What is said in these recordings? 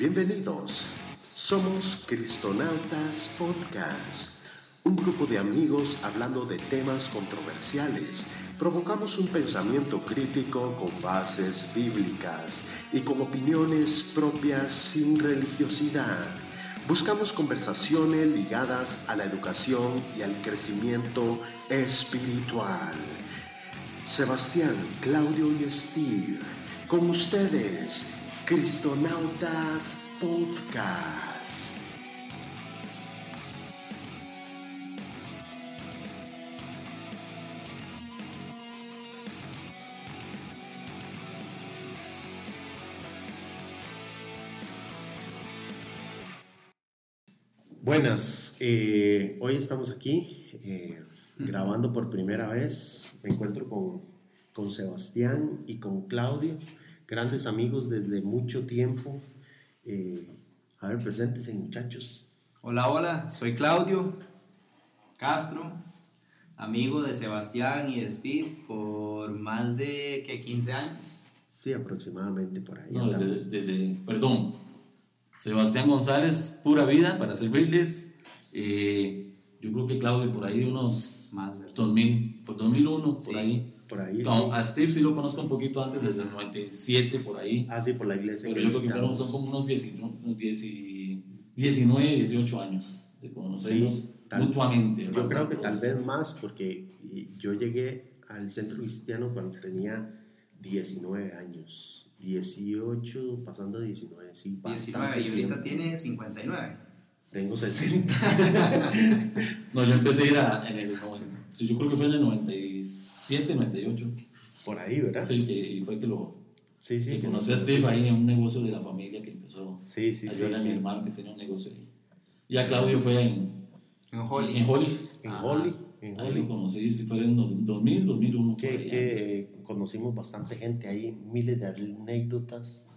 Bienvenidos. Somos Cristonautas Podcast, un grupo de amigos hablando de temas controversiales. Provocamos un pensamiento crítico con bases bíblicas y con opiniones propias sin religiosidad. Buscamos conversaciones ligadas a la educación y al crecimiento espiritual. Sebastián, Claudio y Steve, con ustedes, Cristonautas Podcast. Buenas, eh, hoy estamos aquí eh, grabando por primera vez. Me encuentro con, con Sebastián y con Claudio grandes amigos desde mucho tiempo. Eh, a ver, preséntense muchachos. Hola, hola, soy Claudio Castro, amigo de Sebastián y de Steve por más de ¿qué, 15 años. Sí, aproximadamente por ahí. No, desde, desde, perdón, Sebastián González, pura vida para servirles. Eh, yo creo que Claudio por ahí unos más, 2000, por 2001, por ahí. Por ahí. No, sí. a Steve sí lo conozco un poquito antes, desde el 97, por ahí. Ah, sí, por la iglesia. Pero que yo creo que fueron, son como unos 10 unos 10 y- 19, 18 años de conocernos Sí, tal- mutuamente. Yo creo que tal vez más, porque yo llegué al centro cristiano cuando tenía 19 años. 18, pasando a 19, sí, 19 bastante y ahorita tiempo. tiene 59. Tengo 60. No, yo empecé a ir a, en el 90, sí, yo creo que fue en el 97, 98. Por ahí, ¿verdad? Sí, que y fue que lo sí. sí, que conocí a Steve ahí en un negocio de la familia que empezó Sí, sí, a sí. ayudar a mi sí. hermano que tenía un negocio ahí. Y a Claudio fue en, En Holly. en Holly. En. Holly. En Ahí Holly. lo conocí, si fue en 2000, 2001. por que, que conocimos bastante gente ahí, miles de anécdotas,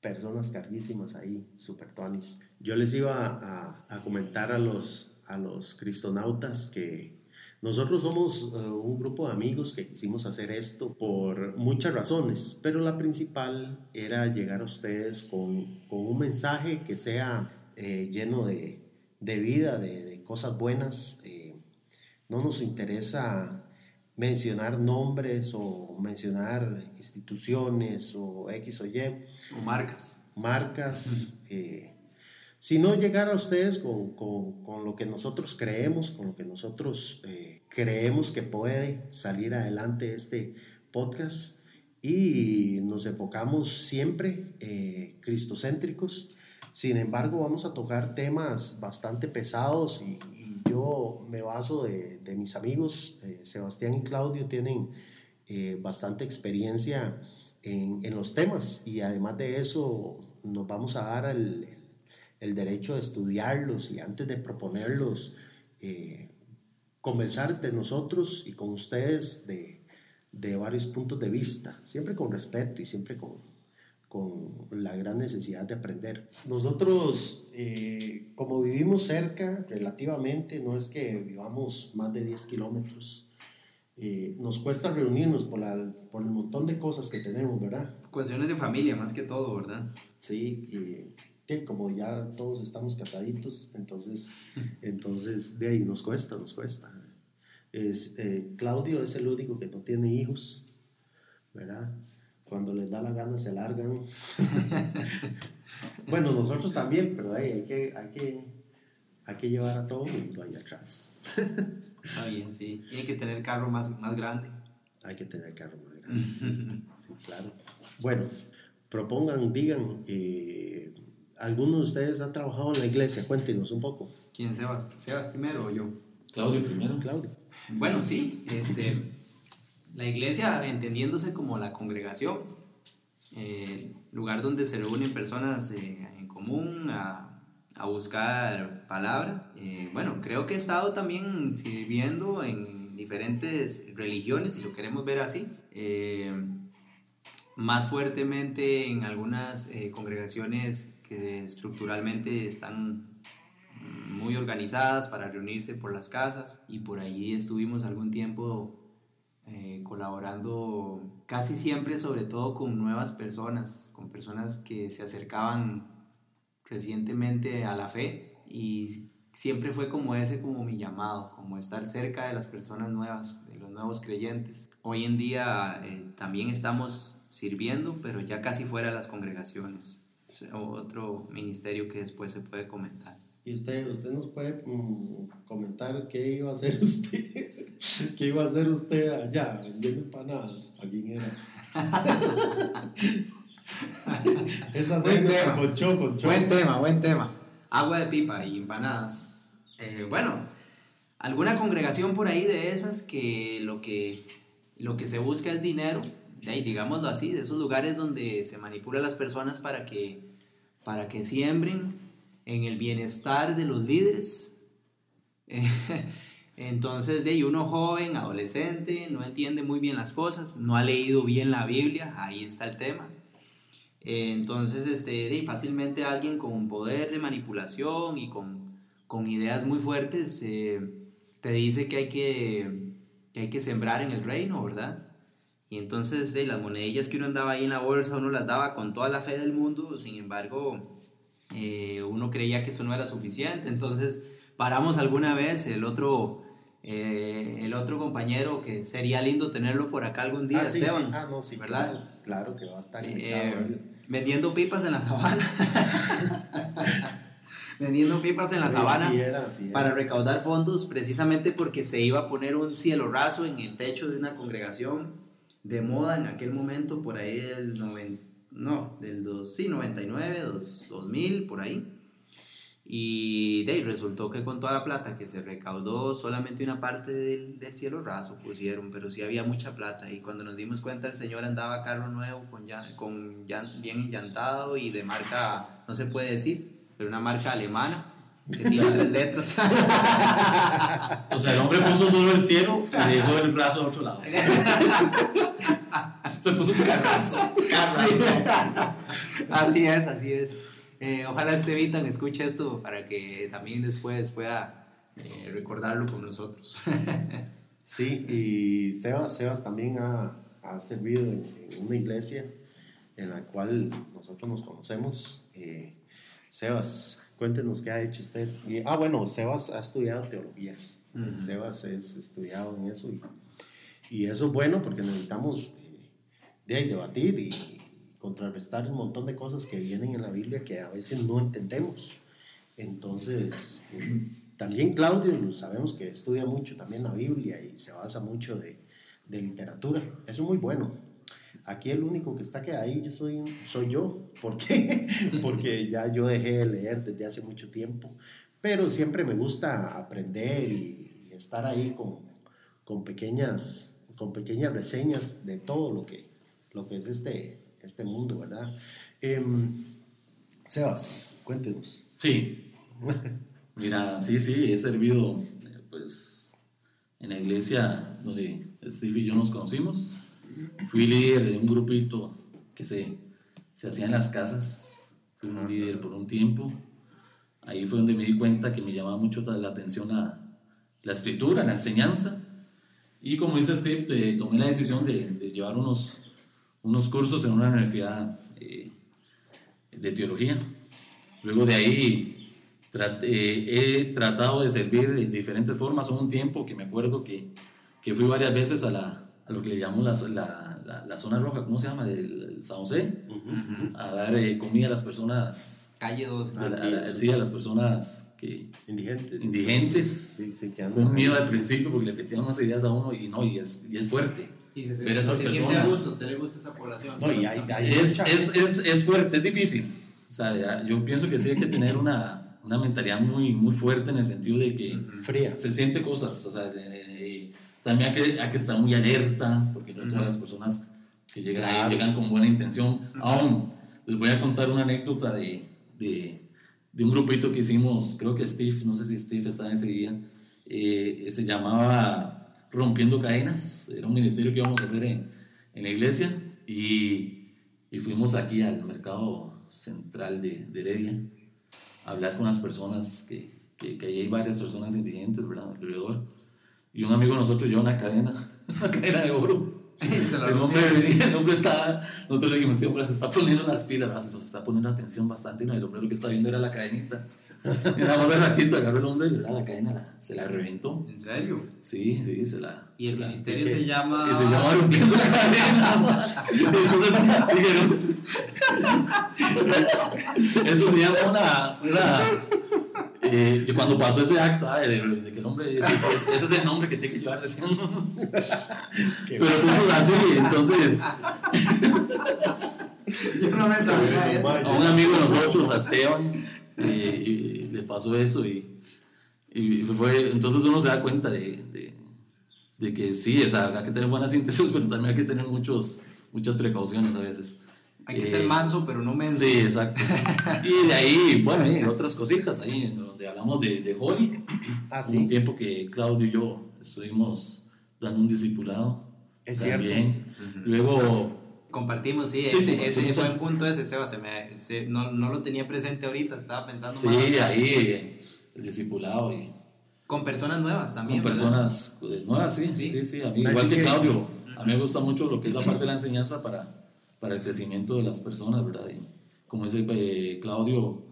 personas carguísimas ahí, super tonis. Yo les iba a, a comentar a los, a los cristonautas que nosotros somos eh, un grupo de amigos que quisimos hacer esto por muchas razones, pero la principal era llegar a ustedes con, con un mensaje que sea eh, lleno de, de vida, de, de cosas buenas. eh, no nos interesa mencionar nombres o mencionar instituciones o X o Y, O marcas. marcas, eh, sino llegar a ustedes con, con- con lo que nosotros creemos, con lo que nosotros eh, creemos que puede salir adelante este podcast y nos enfocamos siempre eh, cristocéntricos. Sin embargo, vamos a tocar temas bastante pesados y, y yo me baso de, de mis amigos, eh, Sebastián y Claudio tienen eh, bastante experiencia en, en los temas y además de eso nos vamos a dar el, el derecho de estudiarlos y antes de proponerlos, eh, conversar de nosotros y con ustedes de, de varios puntos de vista, siempre con respeto y siempre con, con la gran necesidad de aprender. Nosotros, eh, como vivimos cerca relativamente, no es que vivamos más de 10 kilómetros, eh, nos cuesta reunirnos por, la, por el montón de cosas que tenemos, ¿verdad? Cuestiones de familia más que todo, ¿verdad? Sí, y que como ya todos estamos casaditos, entonces, entonces de ahí nos cuesta, nos cuesta. Es, eh, Claudio es el único que no tiene hijos, ¿verdad? Cuando les da la gana se largan. bueno, nosotros también, pero ahí hay que, hay que, hay que llevar a todo el mundo ahí atrás. Está bien, sí. Tiene que tener carro más, más grande. hay que tener carro más grande. Sí, sí, claro. Bueno, propongan, digan, eh, ¿alguno de ustedes ha trabajado en la iglesia? Cuéntenos un poco. ¿Quién, Sebas? ¿Sebas primero o yo? Claudio primero. Claudio. Bueno, sí, este, la iglesia entendiéndose como la congregación, eh, lugar donde se reúnen personas eh, en común a, a buscar palabra. Eh, bueno, creo que he estado también sirviendo en diferentes religiones, si lo queremos ver así. Eh, más fuertemente en algunas eh, congregaciones que estructuralmente están muy organizadas para reunirse por las casas y por allí estuvimos algún tiempo eh, colaborando casi siempre sobre todo con nuevas personas, con personas que se acercaban recientemente a la fe y siempre fue como ese como mi llamado, como estar cerca de las personas nuevas, de los nuevos creyentes. Hoy en día eh, también estamos sirviendo, pero ya casi fuera de las congregaciones. Otro ministerio que después se puede comentar. Y usted, usted nos puede mm, comentar qué iba a hacer usted, qué iba a hacer usted allá vendiendo empanadas. ¿A quién era? Esa buen tema. Con con Buen tema, buen tema. Agua de pipa y empanadas. Eh, bueno, alguna congregación por ahí de esas que lo que, lo que se busca es dinero, digámoslo así, de esos lugares donde se manipula a las personas para que, para que siembren en el bienestar de los líderes. Entonces, de ahí uno joven, adolescente, no entiende muy bien las cosas, no ha leído bien la Biblia, ahí está el tema. Entonces, este, fácilmente alguien con un poder de manipulación y con, con ideas muy fuertes eh, te dice que hay que, que hay que sembrar en el reino, ¿verdad? Y entonces de las monedillas que uno andaba ahí en la bolsa, uno las daba con toda la fe del mundo, sin embargo, eh, uno creía que eso no era suficiente. Entonces paramos alguna vez, el otro, eh, el otro compañero, que sería lindo tenerlo por acá algún día, ah, Esteban, Ah, no, sí, ¿verdad? Claro, que va a estar eh, vendiendo pipas en la sabana. vendiendo pipas en la sabana para recaudar fondos precisamente porque se iba a poner un cielo raso en el techo de una congregación de moda en aquel momento, por ahí del 90, no, del 2, sí, 99, 2000, por ahí. Y de ahí resultó que con toda la plata que se recaudó, solamente una parte del, del, cielo raso pusieron, pero sí había mucha plata. Y cuando nos dimos cuenta, el señor andaba carro nuevo, con, con bien enllantado y de marca, no se puede decir, pero una marca alemana que tiene tres letras. o sea, el hombre puso solo el cielo y dejó el brazo a otro lado. Se puso un carrazo. Así es, así es. Eh, ojalá Estevitan escuche esto para que también después pueda eh, recordarlo con nosotros. sí, y Sebas, Sebas también ha, ha servido en, una iglesia en la cual nosotros nos conocemos. Eh, Sebas, Cuéntenos qué ha hecho usted. Y, ah, bueno, Sebas ha estudiado teología. Sebas es estudiado en eso. Y, eso es bueno porque necesitamos de ahí debatir y contrarrestar un montón de cosas que vienen en la Biblia que a veces no entendemos. Entonces, también Claudio, sabemos que estudia mucho también la Biblia y se basa mucho de, de literatura. Eso es muy bueno. Aquí el único que está que ahí yo soy, soy yo. ¿Por qué? Porque ya yo dejé de leer desde hace mucho tiempo. Pero siempre me gusta aprender y, estar ahí con, con, pequeñas, con pequeñas reseñas de todo lo que, lo que es este, este mundo, ¿verdad? Em, Sebas, cuéntenos. Sí. Mira, sí, sí, he servido pues en la iglesia donde Steve y yo nos conocimos Fui líder de un grupito que se, se hacía en las casas. Fui un líder por un tiempo. Ahí fue donde me di cuenta que me llamaba mucho la atención la, la escritura, la enseñanza. Y como dice Steve, tomé la decisión de, de, llevar unos, unos cursos en una universidad eh, de teología. Luego de ahí he tratado de servir de diferentes formas. Hubo un tiempo que me acuerdo que, que fui varias veces a la, a lo que le llamamos la, la, la, zona roja, ¿cómo se llama? Del San José, a dar eh, comida a las personas. Calle 2. sí, a las personas que... Indigentes. Indigentes. Sí, sí, que Con miedo al principio porque le metían unas ideas a uno y no, y es, y es fuerte. Y se, Pero esas se personas, a gusto, usted le gusta esa población. No, y hay, hay es, es, es, es, fuerte, es difícil. O sea, yo pienso que sí hay que tener una, una mentalidad muy, muy fuerte en el sentido de que... Fría. Se siente cosas, o sea, también hay que, hay que estar muy alerta, porque no todas las personas que llegan ahí llegan con buena intención. Aún, les voy a contar una anécdota de, de, de, un grupito que hicimos, creo que Steve, no sé si Steve estaba ese día, eh, se llamaba Rompiendo Cadenas, era un ministerio que íbamos a hacer en, en la iglesia, y, y, fuimos aquí al mercado central de, de Heredia a hablar con las personas que, que, ahí hay varias personas indigentes, ¿verdad? Alrededor y un amigo de nosotros lleva una cadena, una cadena de oro. El hombre, el hombre está, nosotros le dijimos, este hombre se está poniendo las pilas, nos está poniendo atención bastante, y no, el hombre lo que está viendo era la cadenita. Y nada más al ratito agarró el hombre, ¿verdad? la cadena la- se la reventó. ¿En serio? Sí, sí, se la... Y el se ministerio se llama. Y se llama rompiendo la cadena. Entonces dijeron, eso se llama una... una eh, que cuando pasó ese acto, de, de que el hombre, ese, ese es el nombre que tiene que llevar, decían. Pero puso así, entonces Yo no me sabía eso. a un amigo de nosotros, a Esteban, eh, y le pasó eso y, y fue, entonces uno se da cuenta de, de, de que sí, o sea, hay que tener buenas intenciones, pero también hay que tener muchos, muchas precauciones a veces. Hay que Eh, ser manso, pero no menso. Sí, exacto. Y de ahí, bueno, hay otras cositas, ahí donde hablamos de, de Holly, Ah, Hubo un sí. tiempo que Claudio y yo estuvimos dando un discipulado. Es cierto. también. Ujú. Luego, Compartimos, sí, Sí, ese, ese compartimos. fue el punto ese, Seba. Se me, se- no, no lo tenía presente ahorita, estaba pensando sí, más atrás. ahí el discipulado y Con personas nuevas también. con ¿verdad? personas pues, nuevas, sí, Sí. sí, sí, a mí, igual que que- Claudio, a mí me gusta mucho lo que es la parte de la enseñanza para, para el crecimiento de las personas, ¿verdad? Y como dice eh, Claudio,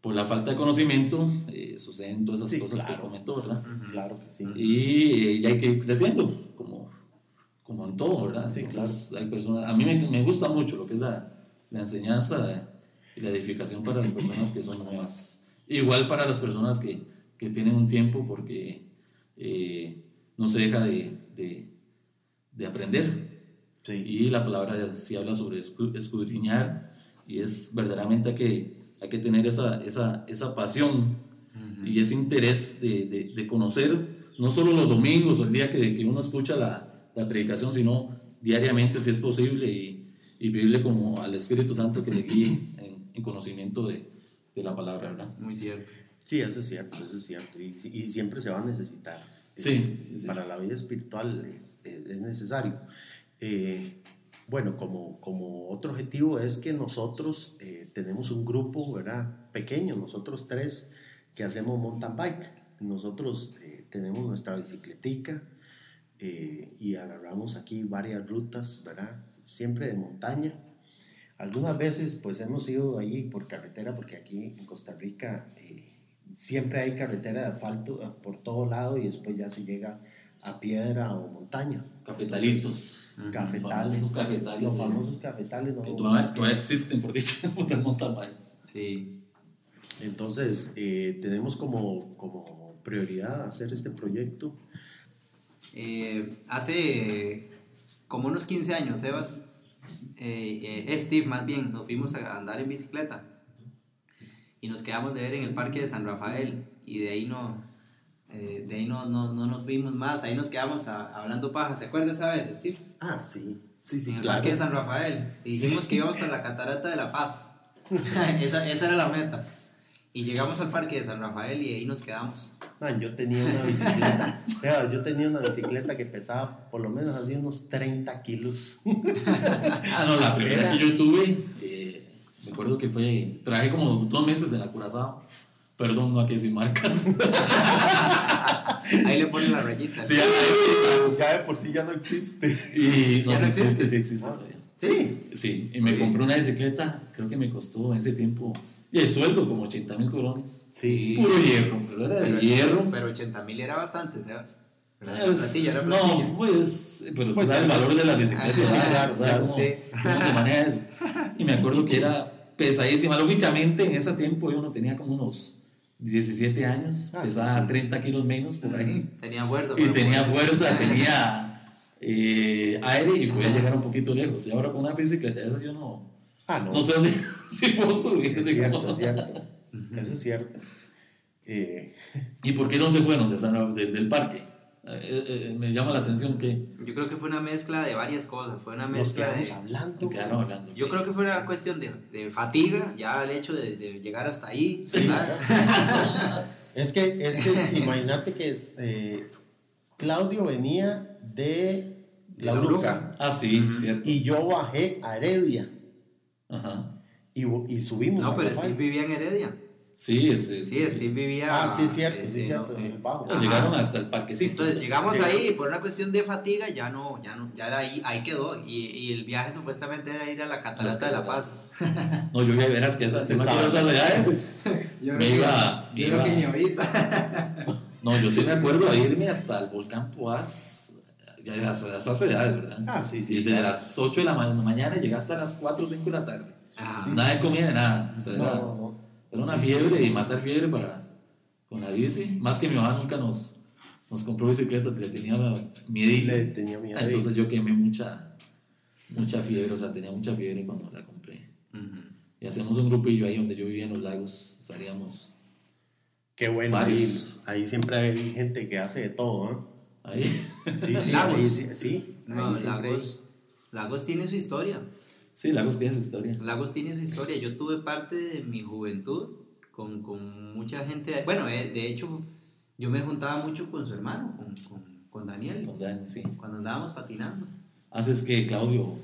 por la falta de conocimiento eh, suceden todas esas Sí, cosas claro. que comentó, ¿verdad? Claro que sí. y, eh, y hay que ir creciendo, como, como en todo, ¿verdad? Sí, Entonces, hay personas, a mí me, me gusta mucho lo que es la, la enseñanza y la edificación para las personas que son nuevas. Igual para las personas que, que tienen un tiempo porque eh, no se deja de, de, de aprender. Sí. Y la palabra sí habla sobre escu- escudriñar y es verdaderamente que hay que tener esa, esa, esa pasión Ujú. y ese interés de, de, de conocer, no solo los domingos o el día que, que uno escucha la, la predicación, sino diariamente si es posible y, y pedirle como al Espíritu Santo que le guíe en, en conocimiento de, de la palabra, ¿verdad? Muy cierto. Sí, eso es cierto, eso es cierto. Y, y siempre se va a necesitar. Sí, sí, sí. Para la vida espiritual es, es- es necesario. Eh, bueno, como, otro objetivo es que nosotros eh, tenemos un grupo, ¿verdad? Pequeño, nosotros tres, que hacemos mountain bike. Nosotros eh, tenemos nuestra bicicletica y agarramos aquí varias rutas, ¿verdad? Siempre de montaña. Algunas veces pues hemos ido ahí por carretera porque aquí en Costa Rica siempre hay carretera de asfalto eh, por todo lado y después ya se llega a piedra o montaña. Cafetalitos. Cafetales, los famosos cafetales. ¿no? Que todavía, todavía existen, por dicho, por el. Sí. Entonces eh, tenemos como, como prioridad hacer este proyecto. Eh, hace como unos 15 años, Sebas, eh, eh, Steve más bien, nos fuimos a andar en bicicleta y nos quedamos de ver en el parque de San Rafael y de ahí no, eh, de ahí no, no, no nos fuimos más, ahí nos quedamos a- hablando paja, ¿se acuerda esa vez, Steve? Ah, sí, sí, sí, en el claro. parque de San Rafael y dijimos que íbamos para la catarata de la Paz, esa, esa era la meta. Y llegamos al parque de San Rafael y ahí nos quedamos. Man, yo tenía una bicicleta, o sea, yo tenía una bicicleta que pesaba por lo menos así unos 30 kilos. Ah, no, la primera Era- que yo tuve, eh, me acuerdo que fue, traje como dos meses en la Curazao. Perdón, no aquí sin marcas. Ahí le ponen la rayita. Sí, ya de por sí ya no existe. Y no, ¿Ya sí no existe, existe? sí existe Ah. todavía. Sí. Sí, y me compré una bicicleta, creo que me costó en ese tiempo, y el sueldo como 80 mil colones. Sí. Puro hierro, pero era de Pero- hierro. Pero 80 mil era bastante, Sebas. La Es- platilla, la platilla. no, pues, pero Pues sabe el valor de las Ah, bicicletas. sí, claro, ¿Sabes claro, cómo, sí. cómo se maneja eso? Y me acuerdo que era pesadísima. Lógicamente, en ese tiempo yo no tenía como unos 17 años, Ah, pesaba sí, sí. 30 kilos menos por ahí. Tenía fuerza. Y tenía fuerza, tenía eh, aire y podía llegar un poquito lejos. Y ahora con una bicicleta de esas yo no, Ah, no. no sé dónde, si puedo subir. es de cierto, es cierto. Eso es cierto. Eh, ¿Y por qué no se fueron de San del- del parque? Eh, eh, me llama la atención que Yo creo que fue una mezcla de varias cosas. Fue una nos mezcla quedamos de. hablando. quedaron hablando. Yo creo que fue una cuestión de, de fatiga, ya el hecho de, de llegar hasta ahí. ¿verdad? Es que, es que imagínate que eh, Claudio venía de La La Bruja Ah, sí, Ujú. cierto. y yo bajé a Heredia Ajá. y, y subimos No, a pero Rafael. Steve vivía en Heredia. Sí, sí, Sí, Steve vivía. Ah, sí, es cierto, sí, este, es cierto, no, en eh, el bajo. Nos Llegaron hasta el parquecito. Entonces llegamos Sí. ahí y por una cuestión de fatiga ya no, ya no, ya de ahí, ahí quedó. Y, y el viaje supuestamente era ir a la Catarata de la Paz. No, yo ya verás que esas, Sí, de esas edades. Yo Me iba- que- me yo creo que iba- ni ahorita. No, yo sí me acuerdo de irme hasta el volcán Poás. Ya, ya, esas edades, ¿verdad? Ah, sí, sí. Y desde las 8 de la ma- mañana y llegaste a las 4 o 5 de la tarde. Ah, Sí. Nada de comida, nada. O sea, No, era, no, no. Era una fiebre y matar fiebre para, con la bici. Más que mi mamá nunca nos, nos compró bicicleta, le tenía miedo. Le tenía miedo. Entonces yo quemé mucha, mucha fiebre, o sea, tenía mucha fiebre cuando la compré. ujú. Y hacemos un grupillo ahí donde yo vivía en los lagos, salíamos Qué bueno. Ahí, ahí siempre hay gente que hace de todo, ¿ah? ahí. Sí, sí, Lagos. ahí sí. sí, No, ahí Lagos, Lagos tiene su historia. Sí, Lagos tiene su historia. Lagos tiene su historia. Yo tuve parte de mi juventud con, con mucha gente. Bueno, eh, de hecho, yo me juntaba mucho con su hermano, con, con, con Daniel, Con Dani, sí. cuando andábamos patinando. Haces que Claudio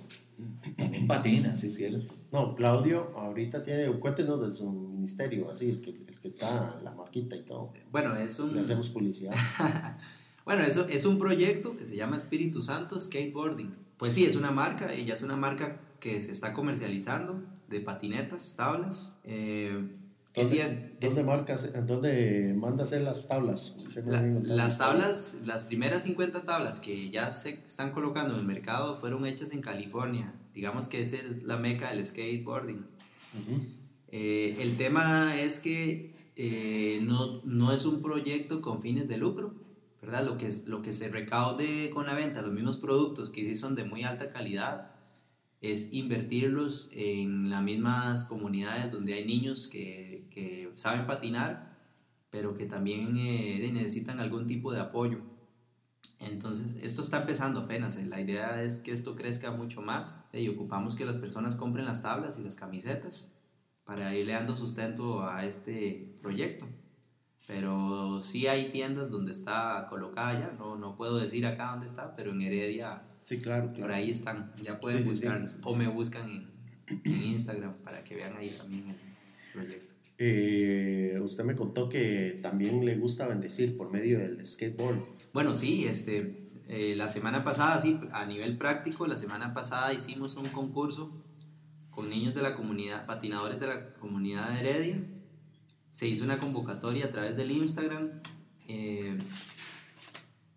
también patina, sí es cierto. No, Claudio ahorita tiene, cuéntenos de su ministerio, así, el que, el que está, la marquita y todo. Bueno, es un, Le hacemos publicidad. bueno, eso es un proyecto que se llama Espíritu Santo Skateboarding. Pues sí, es una marca, ella es una marca que se está comercializando de patinetas, tablas. Eh, ¿Dónde, dónde marcas, dónde manda hacer las tablas? La- las tablas, las primeras 50 tablas que ya se están colocando en el mercado fueron hechas en California. Digamos que esa es la meca del skateboarding. Eh, el tema es que eh, no, no es un proyecto con fines de lucro, ¿verdad? Lo que, lo que se recaude con la venta, los mismos productos que sí son de muy alta calidad, es invertirlos en las mismas comunidades donde hay niños que, que saben patinar, pero que también eh, necesitan algún tipo de apoyo. Entonces, esto está empezando apenas. eh, La idea es que esto crezca mucho más eh, y ocupamos que las personas compren las tablas y las camisetas para irle dando sustento a este proyecto. Pero sí hay tiendas donde está colocada ya, no, no puedo decir acá dónde está, pero en Heredia Sí, claro, por claro. ahí están, ya pueden Sí, sí, sí. O me buscan en, en Instagram para que vean ahí también el proyecto. Eh, usted me contó que también le gusta bendecir por medio del skateboard. Bueno, sí, este, eh, la semana pasada, sí, a nivel práctico, la semana pasada hicimos un concurso con niños de la comunidad, patinadores de la comunidad de Heredia. Se hizo una convocatoria a través del Instagram eh,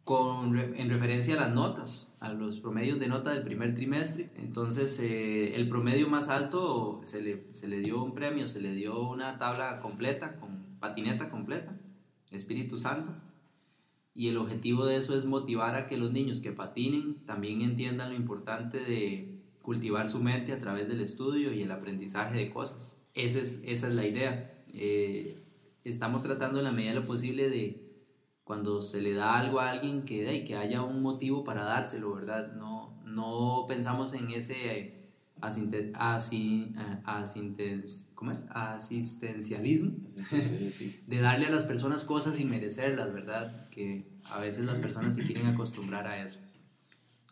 con, en referencia a las notas, a los promedios de nota del primer trimestre. Entonces, eh, el promedio más alto se le, se le dio un premio, se le dio una tabla completa, con patineta completa, Espíritu Santo. Y el objetivo de eso es motivar a que los niños que patinen también entiendan lo importante de cultivar su mente a través del estudio y el aprendizaje de cosas. Esa es, esa es la idea. Eh, estamos tratando en la medida de lo posible de cuando se le da algo a alguien que, de, que haya un motivo para dárselo, ¿verdad? No, no pensamos en ese asinte- asi- eh, asinte- ¿cómo es? asistencialismo Sí. de darle a las personas cosas sin merecerlas, ¿verdad? Que a veces las personas se quieren acostumbrar a eso.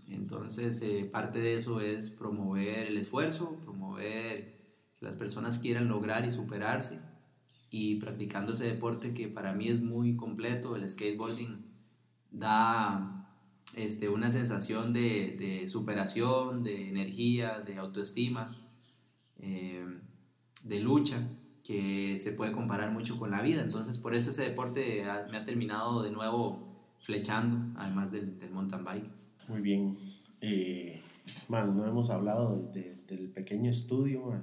Entonces, eh, parte de eso es promover el esfuerzo, promover las personas quieran lograr y superarse y practicando ese deporte que para mí es muy completo, el skateboarding da este, una sensación de, de superación, de energía, de autoestima, eh, de lucha, que se puede comparar mucho con la vida. Entonces, por eso ese deporte me ha terminado de nuevo flechando, además del, del mountain bike. Muy bien. Eh, man, no hemos hablado de- del pequeño estudio.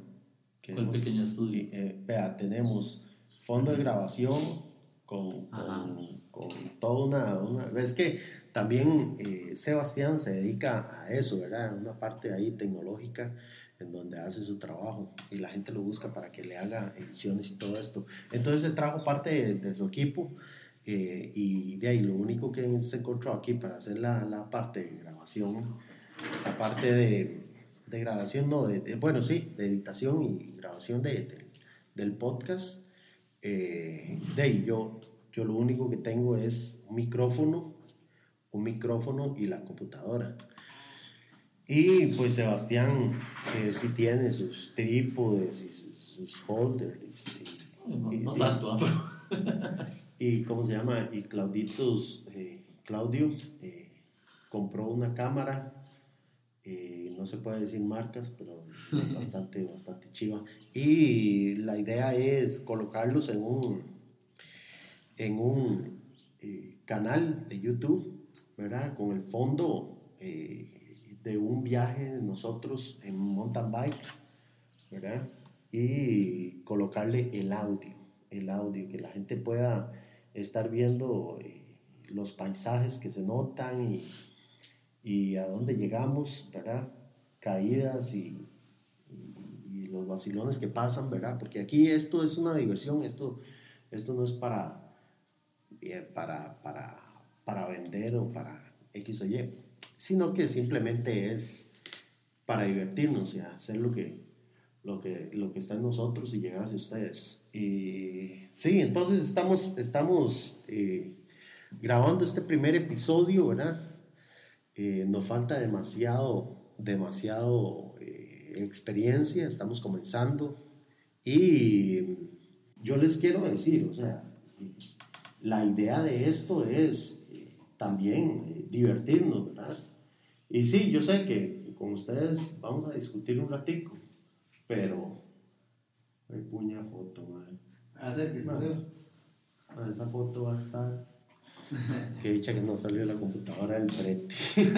Que ¿Cuál hemos- pequeño estudio? eh, vea, tenemos fondo de grabación con, con, con toda una, una... Es que también eh, Sebastián se dedica a eso, ¿verdad? Una parte ahí tecnológica en donde hace su trabajo y la gente lo busca para que le haga ediciones y todo esto. Entonces se trajo parte de, de su equipo eh, y de ahí lo único que se encontró aquí para hacer la, la parte de grabación, la parte de, de grabación, no, de, de- bueno, sí, de editación y grabación de, de- del podcast. Eh, de ahí yo, yo lo único que tengo es un micrófono, un micrófono y la computadora. Y pues Sebastián eh, sí tiene sus trípodes y sus, sus holders No, Y- no y- tanto, ¿ah? pero- Y cómo se llama, y Clauditos, eh, Claudio, eh, compró una cámara, eh, no se puede decir marcas, pero bastante, bastante chiva. Y la idea es colocarlos en un, en un eh, canal de YouTube, ¿verdad? Con el fondo eh, de un viaje de nosotros en mountain bike, ¿verdad? Y colocarle el audio, el audio, que la gente pueda estar viendo los paisajes que se notan y, y a dónde llegamos, ¿verdad? Caídas y, los vacilones que pasan, ¿verdad? Porque aquí esto es una diversión, esto, esto no es para, eh, para, para, para vender o para X o Y, sino que simplemente es para divertirnos y hacer lo que, lo que, lo que está en nosotros y llegar hacia ustedes. Y sí, entonces estamos, estamos eh, grabando este primer episodio, ¿verdad? Eh, nos falta demasiado, demasiado eh, experiencia, estamos comenzando. Y yo les quiero decir, o sea, la idea de esto es eh, también eh, divertirnos, ¿verdad? Y sí, yo sé que con ustedes vamos a discutir un ratico, pero... Ay, puña foto, madre. Acérquese, Madre. Esa foto va a estar... que dicha que no salió la computadora del frente.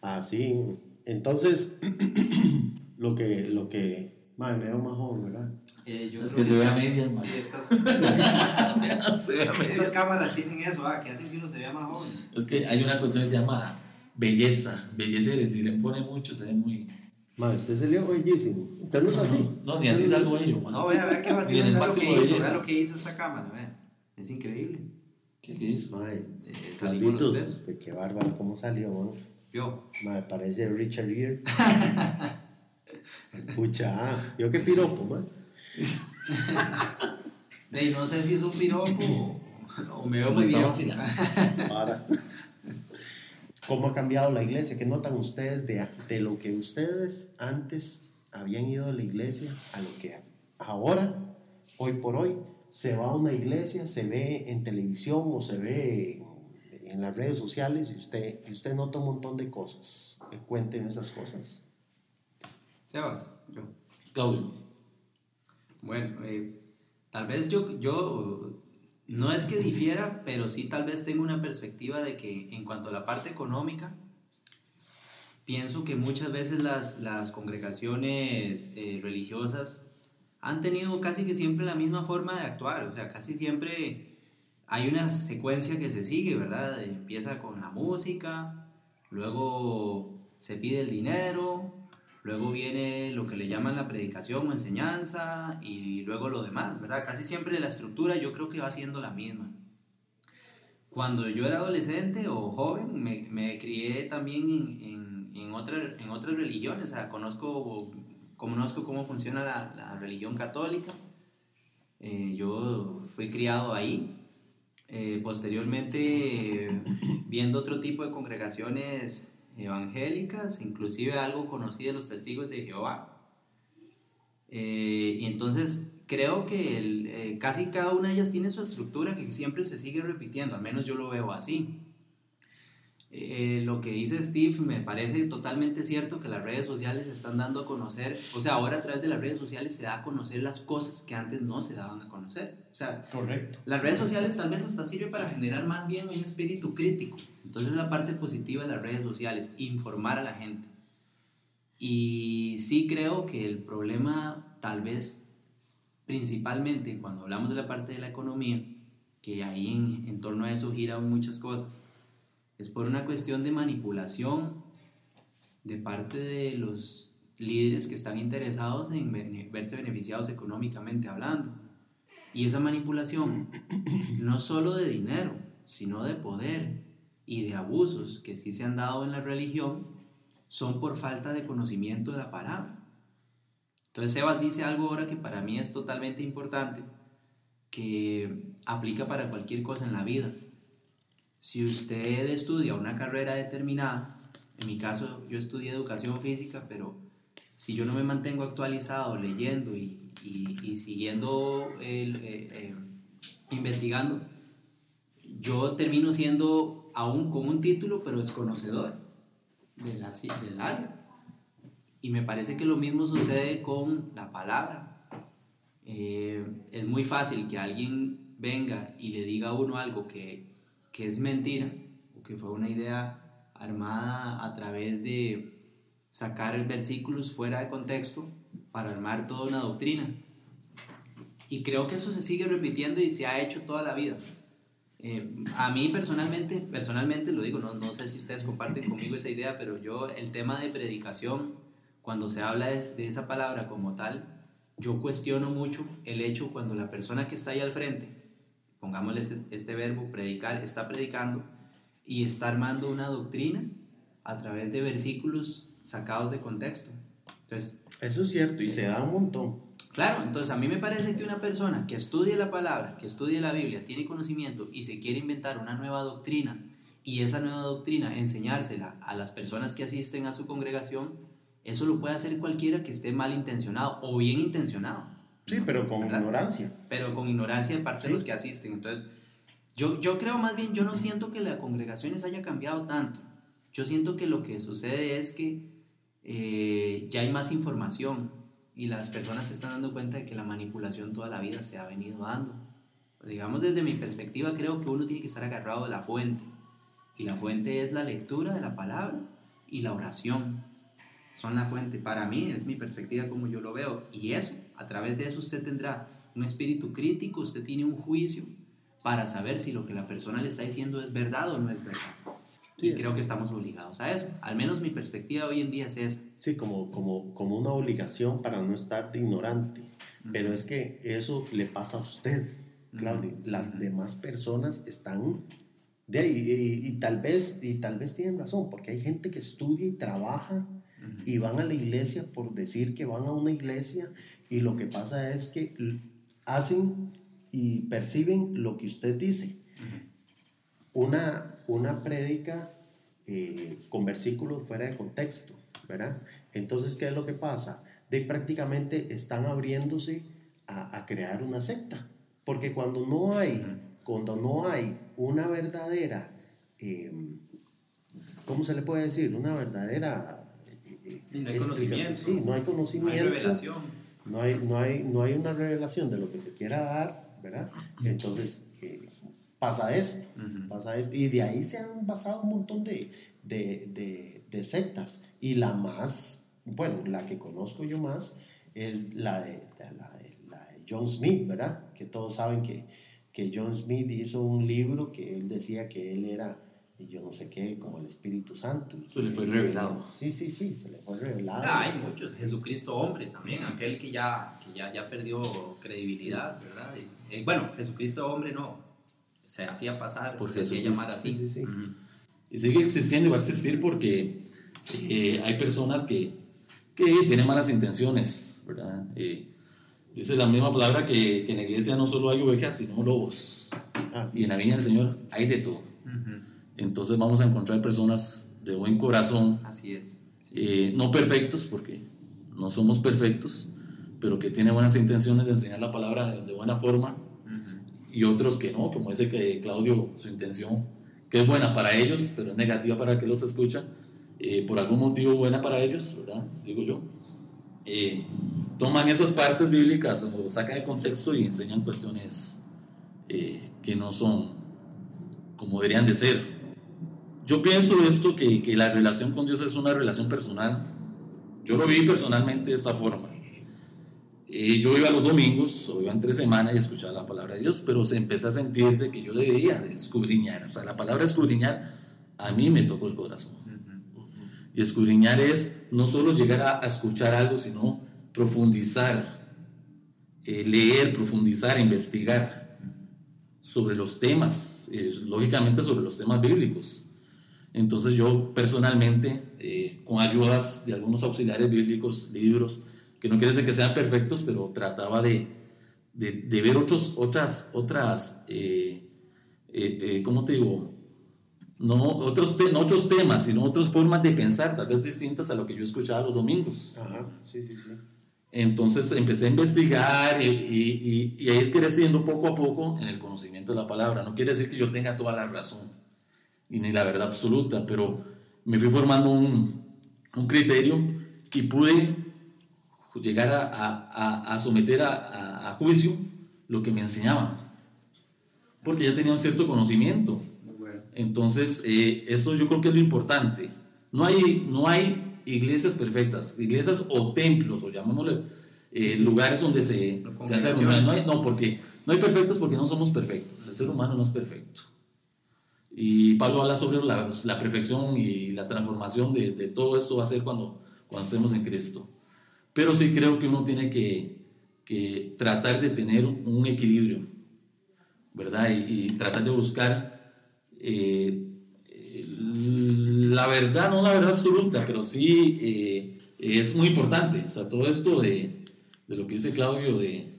Así. Entonces, lo que... Lo que madre, me veo más joven, ¿verdad? Eh, yo Es creo que se ve a está- medias. Sí, estas, Se ve a medias. estas cámaras tienen eso, ah, que hacen que uno se vea más joven. Es que hay una cuestión que se llama belleza. Belleza, si le pone mucho, se ve muy. Madre, usted se le bellísimo. Usted no es así. No, ni así salgo yo. No, vea, vea qué vacío, vea que vea lo que hizo esta cámara, vea. Es increíble. ¿Qué, qué hizo? Madre, Eh, Clauditos, tres. qué- bárbaro, cómo salió, ¿no? Yo, Madre, parece Richard Gere. Pucha, ah, yo qué piropo, man. ahí no sé si es un piropo o, me veo ¿Cómo muy bien. Para. ¿Cómo ha cambiado la iglesia? ¿Qué notan ustedes de, de lo que ustedes antes habían ido a la iglesia a lo que ahora, hoy por hoy, se va a una iglesia, se ve en televisión o se ve en las redes sociales y usted, y usted nota un montón de cosas? Eh, Cuenten esas cosas. Sebas, yo. Claudio. Bueno, eh, tal vez yo, yo, no es que difiera, pero sí tal vez tengo una perspectiva de que en cuanto a la parte económica, pienso que muchas veces las, las congregaciones eh, religiosas han tenido casi que siempre la misma forma de actuar, o sea, casi siempre hay una secuencia que se sigue, ¿verdad? Empieza con la música, luego se pide el dinero, luego viene lo que le llaman la predicación o enseñanza y luego lo demás, ¿verdad? Casi siempre la estructura yo creo que va siendo la misma. Cuando yo era adolescente o joven, me, me crié también en, en, en, otra- en otras religiones, o sea, conozco, conozco cómo funciona la, religión católica, Eh, yo fui criado ahí, Eh, posteriormente viendo otro tipo de congregaciones evangélicas, inclusive algo conocí de los testigos de Jehová. Eh, y entonces creo que casi cada una de ellas tiene su estructura que siempre se sigue repitiendo, al menos yo lo veo así. Eh, lo que dice Steve me parece totalmente cierto que las redes sociales se están dando a conocer, o sea, ahora a través de las redes sociales se da a conocer las cosas que antes no se daban a conocer. O sea, Correcto. las redes sociales tal vez hasta sirve para generar más bien un espíritu crítico. Entonces la parte positiva de las redes sociales, informar a la gente. Y sí creo que el problema tal vez principalmente cuando hablamos de la parte de la economía, que ahí en, en torno a eso giran muchas cosas, es por una cuestión de manipulación de parte de los líderes que están interesados en verse beneficiados económicamente hablando. Y esa manipulación, no solo de dinero, sino de poder y de abusos que sí se han dado en la religión, son por falta de conocimiento de la palabra. Entonces Sebas dice algo ahora que para mí es totalmente importante, que aplica para cualquier cosa en la vida. Si usted estudia una carrera determinada, en mi caso yo estudié educación física, pero si yo no me mantengo actualizado leyendo y, y, siguiendo el, eh, eh, investigando, yo termino siendo aún con un título, pero desconocedor de la, del área. Y me parece que lo mismo sucede con la palabra. Eh, es muy fácil que alguien venga y le diga a uno algo que, que es mentira o que fue una idea armada a través de sacar versículos fuera de contexto para armar toda una doctrina. Y creo que eso se sigue repitiendo y se ha hecho toda la vida. Eh, a mí personalmente, personalmente lo digo, no, no sé si ustedes comparten conmigo esa idea, pero yo el tema de predicación, cuando se habla de, de esa palabra como tal, yo cuestiono mucho el hecho cuando la persona que está ahí al frente, pongámosle este, este verbo, predicar, está predicando y está armando una doctrina a través de versículos sacados de contexto. Entonces, Eso es cierto y se da un montón. Claro, entonces a mí me parece que una persona que estudie la palabra, que estudie la Biblia, tiene conocimiento y se quiere inventar una nueva doctrina y esa nueva doctrina enseñársela a las personas que asisten a su congregación, eso lo puede hacer cualquiera que esté mal intencionado o bien intencionado. Sí, pero con ignorancia. Pero con ignorancia de parte de los que asisten. Entonces, yo, yo creo más bien, yo no siento que la congregaciones haya cambiado tanto. Yo siento que lo que sucede es que eh, ya hay más información y las personas se están dando cuenta de que la manipulación toda la vida se ha venido dando. Digamos, desde mi perspectiva, creo que uno tiene que estar agarrado de la fuente. Y la fuente es la lectura de la palabra y la oración. Son la fuente. Para mí es mi perspectiva como yo lo veo. Y eso, a través de eso usted tendrá un espíritu crítico, usted tiene un juicio para saber si lo que la persona le está diciendo es verdad o no es verdad. Y creo que estamos obligados a eso. Al menos mi perspectiva hoy en día es esa. Sí, como, como, como una obligación para no estar de ignorante. Pero es que eso le pasa a usted, Claudio. Las demás personas están de ahí y, tal vez, y tal vez tienen razón, porque hay gente que estudia y trabaja y van a la iglesia por decir que van a una iglesia y lo que pasa es que hacen y perciben lo que usted dice. Una, una prédica eh, con versículos fuera de contexto, ¿verdad? Entonces, ¿qué es lo que pasa? De prácticamente están abriéndose a, a crear una secta, porque cuando no hay, cuando no hay una verdadera, eh, ¿cómo se le puede decir? Una verdadera... Eh, no hay conocimiento. Sí, no hay conocimiento. No hay revelación. No hay, no, hay, no hay una revelación de lo que se quiera dar, ¿verdad? Entonces, pasa esto, pasa esto. Y de ahí se han basado un montón de, de, de, sectas. Y la más, bueno, la que conozco yo más es la de, la de, la de John Smith, ¿verdad? Que todos saben que, que John Smith hizo un libro que él decía que él era yo no sé qué, como el Espíritu Santo. Se le fue revelado. Sí, sí, sí, se le fue revelado. Ah, hay muchos. Jesucristo hombre también, aquel que ya, que ya, ya perdió credibilidad, ¿verdad? Y, bueno, Jesucristo hombre no, se hacía pasar, por se hacía llamar así. Sí, sí, sí. Y sigue existiendo y va a existir porque eh, hay personas que, que, tienen malas intenciones, ¿verdad? Eh, dice la misma palabra que, que, en la iglesia no solo hay ovejas, sino lobos. Ah, y en la viña del Señor hay de todo. Entonces vamos a encontrar personas de buen corazón. Así es. Eh, no perfectos, porque no somos perfectos, pero que tienen buenas intenciones de enseñar la palabra de, de buena forma y otros que no, como ese que Claudio, su intención, que es buena para ellos, pero es negativa para el que los escucha, eh, por algún motivo buena para ellos, ¿verdad? Digo yo. Eh, toman esas partes bíblicas, o sacan de contexto y enseñan cuestiones eh, que no son como deberían de ser. Yo pienso esto, que, que la relación con Dios es una relación personal. Yo lo vi personalmente de esta forma yo iba los domingos, o iba entre semana y escuchaba la palabra de Dios, pero se empezó a sentir de que yo debería de escudriñar. O sea, la palabra escudriñar a mí me tocó el corazón. Y escudriñar es no solo llegar a, escuchar algo, sino profundizar, eh, leer, profundizar, investigar sobre los temas, eh, lógicamente sobre los temas bíblicos. Entonces yo personalmente, eh, con ayudas de algunos auxiliares bíblicos, libros, que no quiere decir que sean perfectos, pero trataba de, de, de ver otros, otras, otras eh, eh, eh ¿cómo te digo? No otros, no otros temas, sino otras formas de pensar, tal vez distintas a lo que yo escuchaba los domingos. Ajá, sí, sí, sí. Entonces empecé a investigar y, y, y, a ir creciendo poco a poco en el conocimiento de la palabra. No quiere decir que yo tenga toda la razón y ni la verdad absoluta, pero me fui formando un, un criterio y pude llegar a, a, a someter a, juicio lo que me enseñaba, porque ya tenía un cierto conocimiento. Entonces, eh, eso yo creo que es lo importante. No hay, no hay iglesias perfectas, iglesias o templos, o llamémosle eh, lugares donde se, se hace no, no, porque no hay perfectos porque no somos perfectos. El ser humano no es perfecto. Y Pablo habla sobre la, la perfección y la transformación de, de, todo esto va a ser cuando, cuando estemos en Cristo. Pero sí creo que uno tiene que, que tratar de tener un equilibrio, ¿verdad? Y, y tratar de buscar eh, la verdad, no la verdad absoluta, pero sí eh, es muy importante. O sea, todo esto de, de lo que dice Claudio de,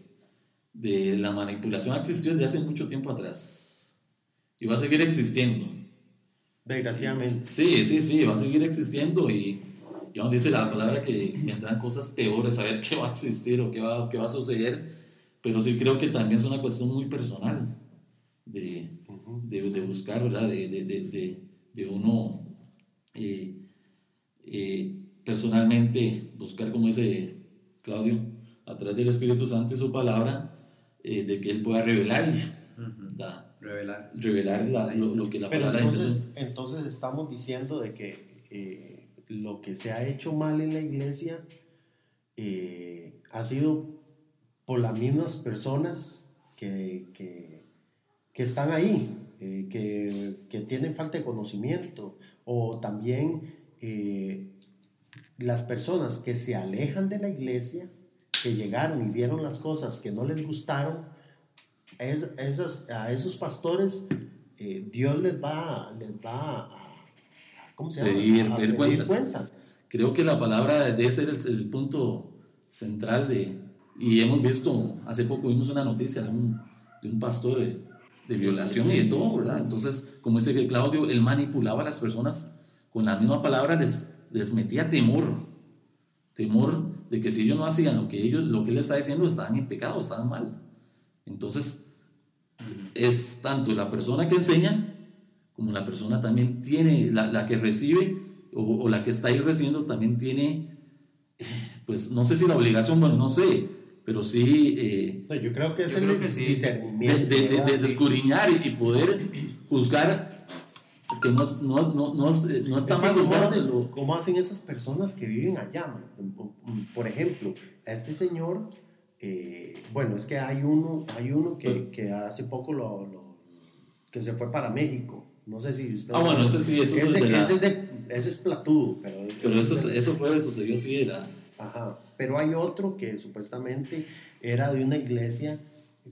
de la manipulación ha existido desde hace mucho tiempo atrás y va a seguir existiendo. Desgraciadamente. Sí, sí, sí, va a seguir existiendo y, y aún dice la palabra que vendrán cosas peores, a ver qué va a existir o qué va, qué va a suceder, pero sí creo que también es una cuestión muy personal de, de, de buscar, ¿verdad? De, de, de uno eh, eh, personalmente buscar, como dice Claudio, a través del Espíritu Santo y su palabra, eh, de que Él pueda revelar, revelar, revelar lo, que la palabra entonces, entonces estamos diciendo de que lo que se ha hecho mal en la iglesia ha sido por las mismas personas que, que, que están ahí, que, que, tienen falta de conocimiento, o también eh, las personas que se alejan de la iglesia, que llegaron y vieron las cosas que no les gustaron, es, esas, a esos pastores eh, Dios les va, les va a, ¿cómo se llama? Pedir, cuentas. Creo que la palabra debe ser el, punto central de, y hemos visto, hace poco vimos una noticia de un, de un pastor de, de violación y de todo, ¿verdad? Entonces, como dice que Claudio, él manipulaba a las personas con la misma palabra, les, les metía temor, temor de que si ellos no hacían lo que, ellos, lo que él les está diciendo, estaban en pecado, estaban mal. Entonces, es tanto la persona que enseña como la persona también tiene, la, la que recibe o, o, la que está ahí recibiendo también tiene, pues no sé si la obligación, bueno, no sé, pero sí... Eh, yo creo que es el discernimiento. De, de, de, descubrir y poder juzgar que no, no, no, no, no está mal ¿cómo, ¿Cómo hacen esas personas que viven allá? Por ejemplo, a este señor, eh, bueno, es que hay uno, hay uno que, que hace poco lo, lo, que se fue para México. No sé si usted... Ah, bueno, ese sí, eso ese, es de ese, es de, ese es platudo. Pero, pero eso, eso fue, sucedió sí, era... Ajá. Pero hay otro que supuestamente era de una iglesia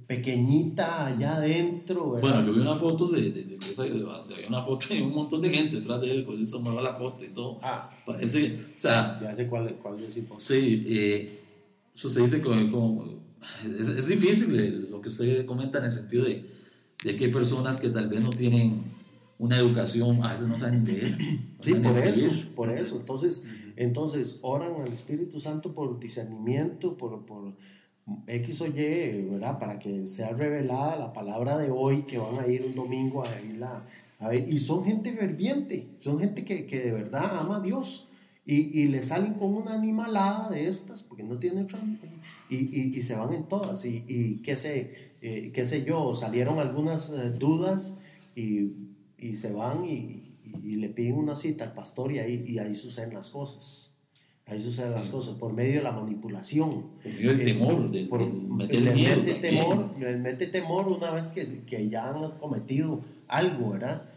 pequeñita allá adentro. Bueno, yo vi una foto de, de, de, una foto de un montón de gente detrás de él, pues eso me la foto y todo. Ah, parece, o sea, ya sé cuál, cuál decimos. Sí, eh, eso se dice como, como es, es, difícil lo que usted comenta en el sentido de, de que hay personas que tal vez no tienen una educación, a veces no saben leer. sí, por eso, por eso. Entonces, entonces, oran al Espíritu Santo por discernimiento, por, por X o Y, ¿verdad? Para que sea revelada la palabra de hoy, que van a ir un domingo a verla. A ver, y son gente ferviente, son gente que, que de verdad ama a Dios. Y, y, le salen con una animalada de estas, porque no tienen y, y, y se van en todas. Y, y qué, sé, eh, qué sé yo, salieron algunas eh, dudas y, se van y, le piden una cita al pastor y ahí, y ahí suceden las cosas. Ahí suceden las cosas por medio de la manipulación. Por medio del temor, de, por, meter miedo mete temor, les mete temor una vez que, que, ya han cometido algo, ¿verdad?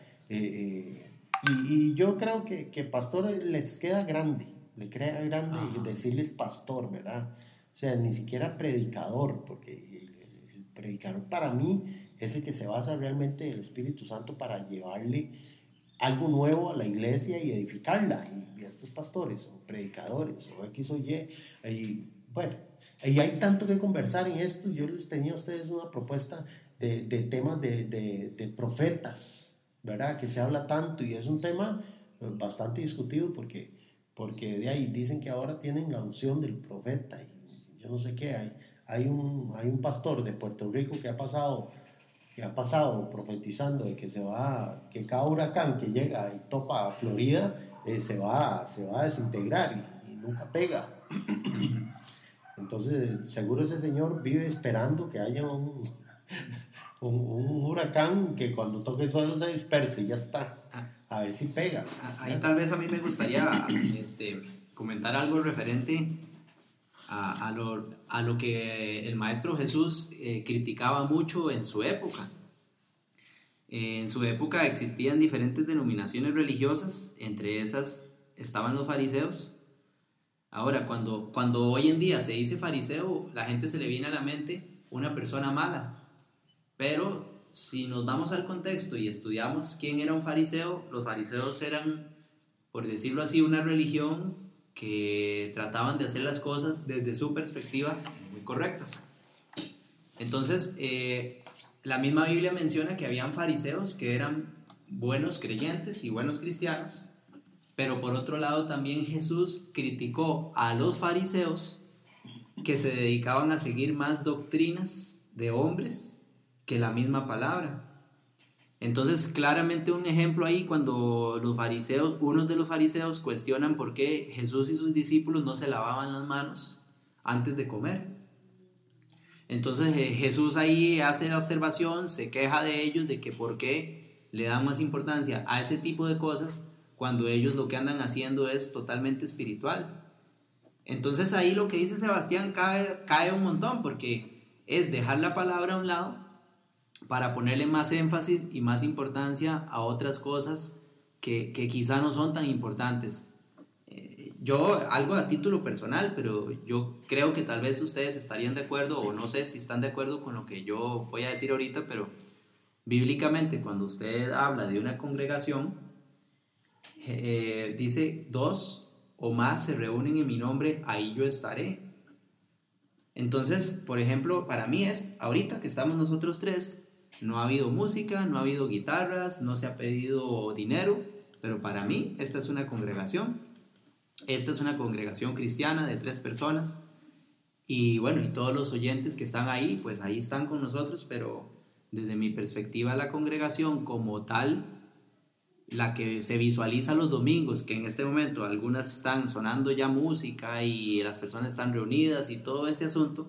Y, y, yo creo que, que pastores les queda grande, le queda grande decirles pastor, ¿verdad? O sea, ni siquiera predicador, porque el, el predicador para mí es el que se basa realmente en el Espíritu Santo para llevarle algo nuevo a la iglesia y edificarla. Y, a estos pastores o predicadores o X o Y. Y, bueno, y hay tanto que conversar en esto. Yo les tenía a ustedes una propuesta de, de temas de, de, de, profetas, ¿verdad? Que se habla tanto y es un tema eh, bastante discutido porque, porque de ahí dicen que ahora tienen la unción del profeta. Y no sé qué. Hay, hay, un, hay un pastor de Puerto Rico que ha pasado que ha pasado profetizando de que se va, que cada huracán que llega y topa a Florida eh, se, va, se va a desintegrar y, nunca pega. Entonces, seguro ese señor vive esperando que haya un, un, huracán que cuando toque el suelo se disperse y ya está. A ver si pega. Ahí tal vez a mí me gustaría este, comentar algo referente a, a, lo, a lo, que el Maestro Jesús eh, criticaba mucho en su época. en su época existían diferentes denominaciones religiosas, entre esas estaban los fariseos. Ahora, cuando, cuando hoy en día se dice fariseo, la gente se le viene a la mente una persona mala. Pero si nos vamos al contexto y estudiamos quién era un fariseo, los fariseos eran, por decirlo así, una religión que trataban de hacer las cosas desde su perspectiva muy correctas. Entonces, eh, la misma Biblia menciona que habían fariseos que eran buenos creyentes y buenos cristianos, pero por otro lado también Jesús criticó a los fariseos que se dedicaban a seguir más doctrinas de hombres que la misma palabra. Entonces, claramente un ejemplo ahí cuando los fariseos, unos de los fariseos cuestionan por qué Jesús y sus discípulos no se lavaban las manos antes de comer. Entonces eh, Jesús ahí hace la observación, se queja de ellos de que por qué le dan más importancia a ese tipo de cosas cuando ellos lo que andan haciendo es totalmente espiritual. Entonces ahí lo que dice Sebastián cae, cae un montón porque es dejar la palabra a un lado para ponerle más énfasis y más importancia a otras cosas que, que quizá no son tan importantes. Eh, yo, algo a título personal, pero yo creo que tal vez ustedes estarían de acuerdo, o no sé si están de acuerdo con lo que yo voy a decir ahorita, pero bíblicamente cuando usted habla de una congregación, eh, dice dos o más se reúnen en mi nombre, ahí yo estaré. Entonces, por ejemplo, para mí es, ahorita que estamos nosotros tres, no ha habido música, no ha habido guitarras, no se ha pedido dinero, pero para mí esta es una congregación. Esta es una congregación cristiana de tres personas. Y bueno, y todos los oyentes que están ahí, pues ahí están con nosotros, pero desde mi perspectiva la congregación como tal, la que se visualiza los domingos, que en este momento algunas están sonando ya música y las personas están reunidas y todo ese asunto,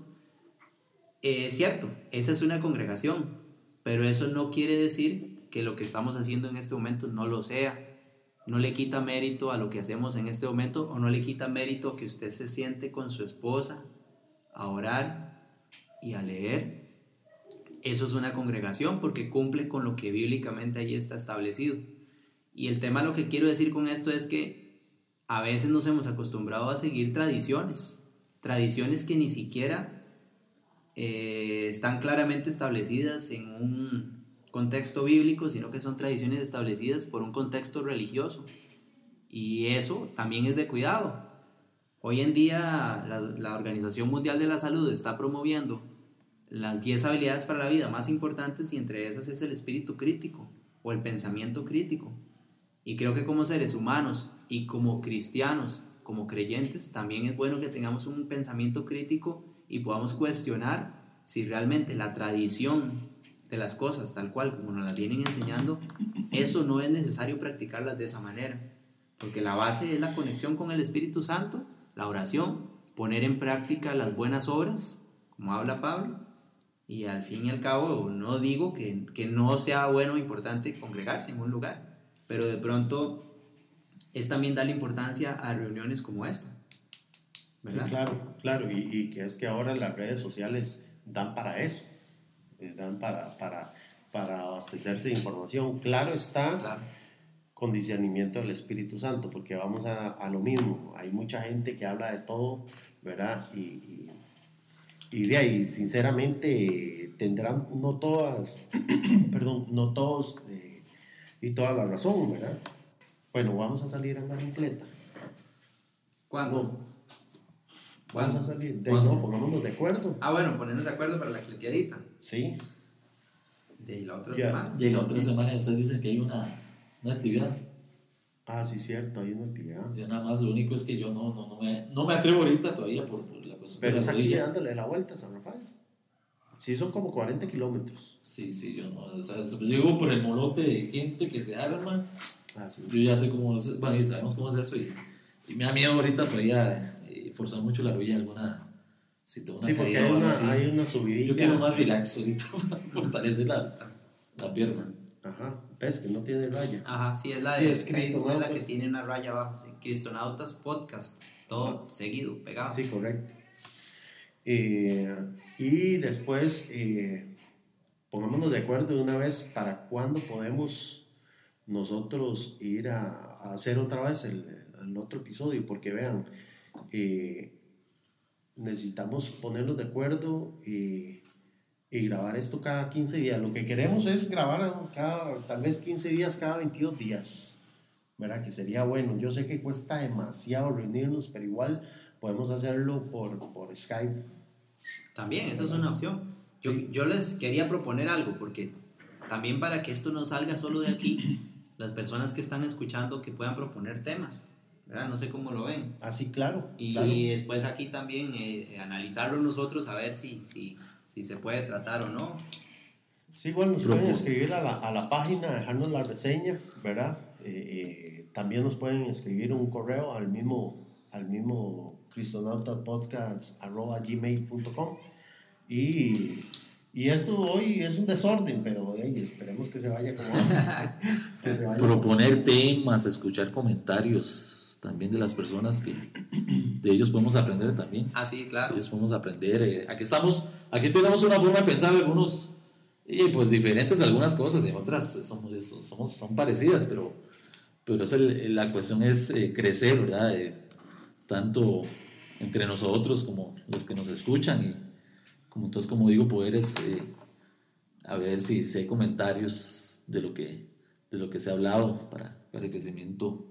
es cierto, esa es una congregación, pero eso no quiere decir que lo que estamos haciendo en este momento no lo sea. No le quita mérito a lo que hacemos en este momento o no le quita mérito que usted se siente con su esposa a orar y a leer. Eso es una congregación porque cumple con lo que bíblicamente ahí está establecido. Y el tema lo que quiero decir con esto es que a veces nos hemos acostumbrado a seguir tradiciones, tradiciones que ni siquiera eh, están claramente establecidas en un contexto bíblico, sino que son tradiciones establecidas por un contexto religioso. Y eso también es de cuidado. Hoy en día la, Organización Mundial de la Salud está promoviendo las 10 habilidades para la vida más importantes y entre esas es el espíritu crítico o el pensamiento crítico. Y creo que como seres humanos y como cristianos, como creyentes, también es bueno que tengamos un pensamiento crítico y podamos cuestionar si realmente la tradición de las cosas tal cual como nos las vienen enseñando, eso no es necesario practicarlas de esa manera, porque la base es la conexión con el Espíritu Santo, la oración, poner en práctica las buenas obras, como habla Pablo, y al fin y al cabo no digo que, que no sea bueno o importante congregarse en un lugar, pero de pronto es también darle importancia a reuniones como esta claro, claro, y, que es que ahora las redes sociales dan para eso, eh, dan para, para, para abastecerse de información. Claro está, con discernimiento del Espíritu Santo, porque vamos a, a, lo mismo, hay mucha gente que habla de todo, ¿verdad? Y, y, de ahí, sinceramente, tendrán no todas, perdón, no todos eh, y toda la razón, ¿verdad? Bueno, vamos a salir a andar en cleta. ¿Cuándo? Vamos a salir. De, no, pongámonos de acuerdo. Ah, bueno, ponernos de acuerdo para la cleteadita. Sí. De la otra semana. Y la otra semana ustedes dicen que hay una, una actividad. Ah, sí, cierto, hay una actividad. Yo nada más, lo único es que yo no, no, no, me, no me atrevo ahorita todavía por, por la cuestión Pero de es aquí rodilla. dándole la vuelta a San Rafael. Sí, son como 40 kilómetros. Sí, sí, yo no. O sea, digo por el molote de gente que se arma. Ah, sí. Yo ya sé cómo es, bueno, y sabemos cómo es eso. Y, y me da miedo ahorita, pues ya eh, forzar mucho la rodilla alguna. Si tengo una Sí, porque caída hay una, así. hay una Yo subidilla. quiero más relax ahorita para fortalecer la, la pierna. Ajá, ves que no tiene raya. Ajá, sí, es la Sí, de es Facebook, es la que tiene una raya abajo. Sí. Cristonautas Podcast. Todo seguido, pegado. Sí, correcto. Eh, y después, eh, pongámonos de acuerdo de una vez para cuándo podemos nosotros ir a, a hacer otra vez el, el otro episodio, porque vean, eh, necesitamos ponernos de acuerdo y, y grabar esto cada 15 días. Lo que queremos es grabar cada, tal vez 15 días, cada 22 días. ¿Verdad? Que sería bueno. Yo sé que cuesta demasiado reunirnos, pero igual podemos hacerlo por, por Skype. También, eso es una opción. Yo, yo les quería proponer algo, porque también para que esto no salga solo de aquí, las personas que están escuchando que puedan proponer temas, ¿verdad? No sé cómo lo ven. Así, claro. Y, claro. después aquí también eh, analizarlo nosotros, a ver si, si, si se puede tratar o no. Sí, igual nos pueden escribir a la, a la página, dejarnos la reseña, ¿verdad? Eh, eh, también nos pueden escribir un correo al mismo, al mismo cristonautapodcast.gmail.com y, y esto hoy es un desorden, pero hey, esperemos que se vaya como que se vaya Proponer temas, escuchar comentarios también de las personas que de ellos podemos aprender también. Ah, sí, De claro. ellos podemos aprender. eh, aquí estamos, aquí tenemos una forma de pensar algunos, y pues diferentes algunas cosas, y otras somos, somos, son parecidas, pero, pero es el- la cuestión es eh, crecer, ¿verdad? Eh, tanto entre nosotros como los que nos escuchan y como entonces como digo poder es, eh, a ver si, si hay comentarios de lo que de lo que se ha hablado para, para el crecimiento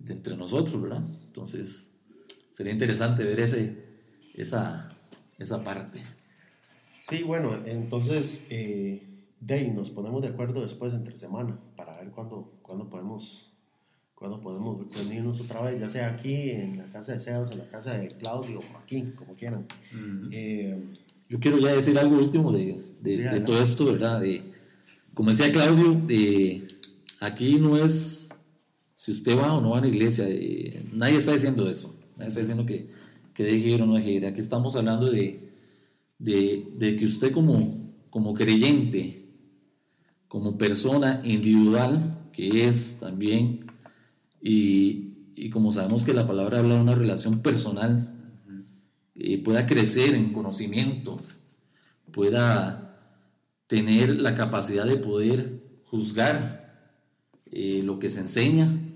de entre nosotros verdad entonces sería interesante ver ese esa esa parte Sí, bueno, entonces, eh, Day, nos ponemos de acuerdo después entre semana para ver cuándo, cuándo podemos cuándo podemos reunirnos otra vez, ya sea aquí en la casa de Sebas, en la casa de Claudio, o aquí, como quieran. Ujú. Eh, Yo quiero ya decir algo último de, de- Sí, de todo esto, ¿verdad? De, como decía Claudio, de, aquí no es si usted va o no va a la iglesia, eh, nadie está diciendo eso, nadie está diciendo que, que deje ir o no deje ir. Aquí estamos hablando de, de, de que usted como, como creyente, como persona individual, que es también, y, y como sabemos que la palabra habla de una relación personal, eh, pueda crecer en conocimiento, pueda tener la capacidad de poder juzgar eh, lo que se enseña,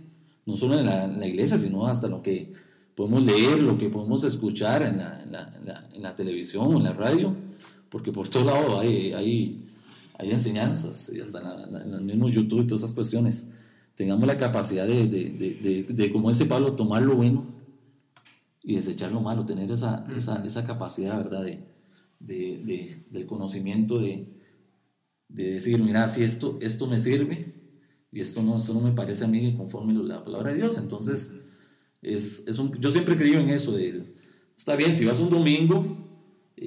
no solo en la, en la iglesia, sino hasta lo que podemos leer, lo que podemos escuchar en la, en la- en la- en la televisión o en la radio, porque por todo lado hay, hay, hay enseñanzas, y hasta en, el mismo YouTube y todas esas cuestiones. Tengamos la capacidad de, de, de, de- de, como ese Pablo, tomar lo bueno y desechar lo malo, tener esa, esa, esa capacidad, ¿verdad? De, de, de- del conocimiento, de, de decir, mira, si esto, esto me sirve y esto no, esto no me parece a mí conforme la palabra de Dios. Entonces, es, es un, yo siempre he creído en eso. De, está bien, si vas un domingo, eh,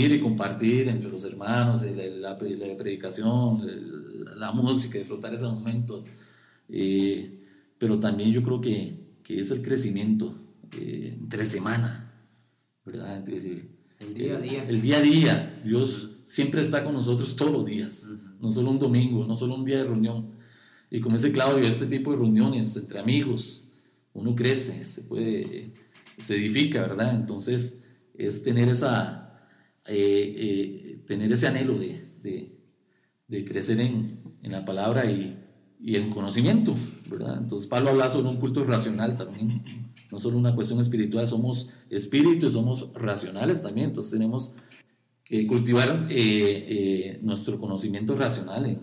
ir y compartir entre los hermanos, eh, la, la, la predicación, el- la música, disfrutar ese momento. eh, pero también yo creo que, que es el crecimiento eh, entre semana, ¿verdad? El día a día. el día a día, Dios siempre está con nosotros todos los días, no solo un domingo, no solo un día de reunión. Y como dice Claudio, este tipo de reuniones entre amigos, uno crece, se puede, se edifica, ¿verdad? Entonces, es tener esa, eh, eh, tener ese anhelo de, de, de crecer en, en la palabra y, y en conocimiento, ¿verdad? Entonces, Pablo habla sobre un culto racional también, no solo una cuestión espiritual, somos espíritus, somos racionales también, entonces tenemos que cultivar eh, eh, nuestro conocimiento racional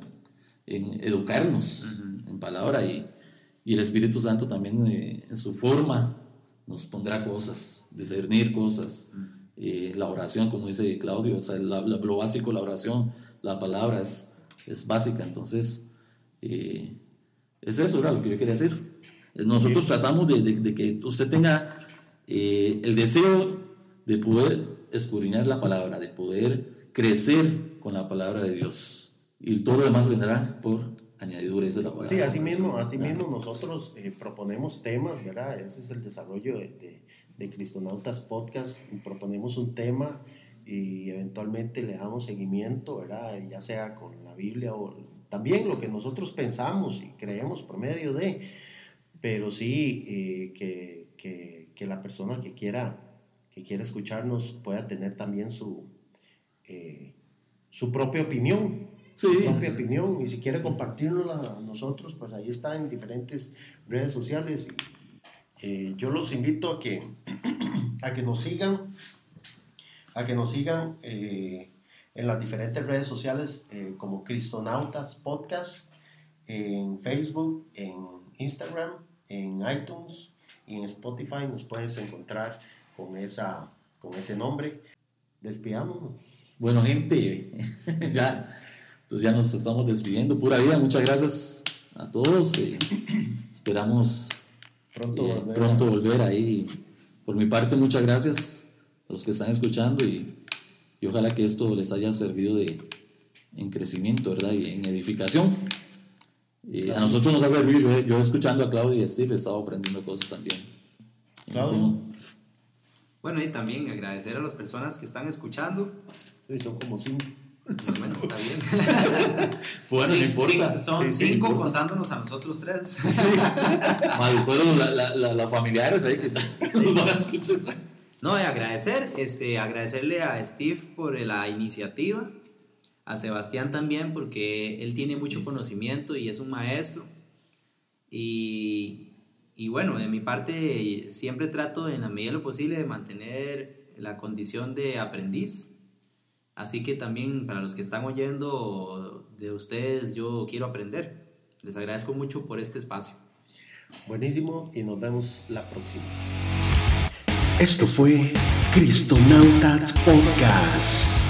en, educarnos en palabra y, y el Espíritu Santo también eh, en su forma nos pondrá cosas, discernir cosas, eh, la oración, como dice Claudio, o sea, la- la- lo básico, la oración, la palabra es, es básica, entonces eh, es eso, era lo que yo quería decir. Nosotros tratamos de, de- de que usted tenga el deseo de poder escudriñar la palabra, de poder crecer con la palabra de Dios. Y todo lo demás vendrá por añadidura, esa es la palabra. Sí, así mismo, así mismo nosotros eh, proponemos temas, ¿verdad? Ese es el desarrollo de, de, de Cristonautas Podcast. Proponemos un tema y eventualmente le damos seguimiento, ¿verdad? Ya sea con la Biblia o también lo que nosotros pensamos y creemos por medio de, pero sí eh, que, que, que, la persona que quiera, que quiera escucharnos pueda tener también su, eh, su propia opinión. Sí. Su propia opinión y si quiere compartirnosla a nosotros, pues ahí está en diferentes redes sociales. Eh, yo los invito a que, a que nos sigan, a que nos sigan eh, en las diferentes redes sociales eh, como Cristonautas Podcast, en Facebook, en Instagram, en iTunes y en Spotify nos puedes encontrar con, esa, con ese nombre. Despidámonos. Bueno, gente, ya, entonces ya nos estamos despidiendo. Pura vida, muchas gracias a todos. Eh, esperamos Pronto eh, volver. pronto volver ahí. Por mi parte, muchas gracias a los que están escuchando y, y ojalá que esto les haya servido de, en crecimiento, ¿verdad? Y en edificación. Eh, a nosotros nos ha servido, yo, yo escuchando a Claudia y a Steve he estado aprendiendo cosas también. Claudio. Bueno, y también agradecer a las personas que están escuchando. Sí, Son como cinco. Bueno, está bien. Bueno, Sí, no importa. sí, son Sí, cinco importa. contándonos a nosotros tres. Más fueron la, la, la, las familiares ahí que nos van a escuchar. No, de agradecer, este, agradecerle a Steve por la iniciativa, a Sebastián también porque él tiene mucho conocimiento y es un maestro. Y, y bueno, de mi parte siempre trato en la medida de lo posible de mantener la condición de aprendiz. Así que también para los que están oyendo de ustedes, yo quiero aprender. Les agradezco mucho por este espacio. Buenísimo y nos vemos la próxima. Esto fue Cristonautas Podcast.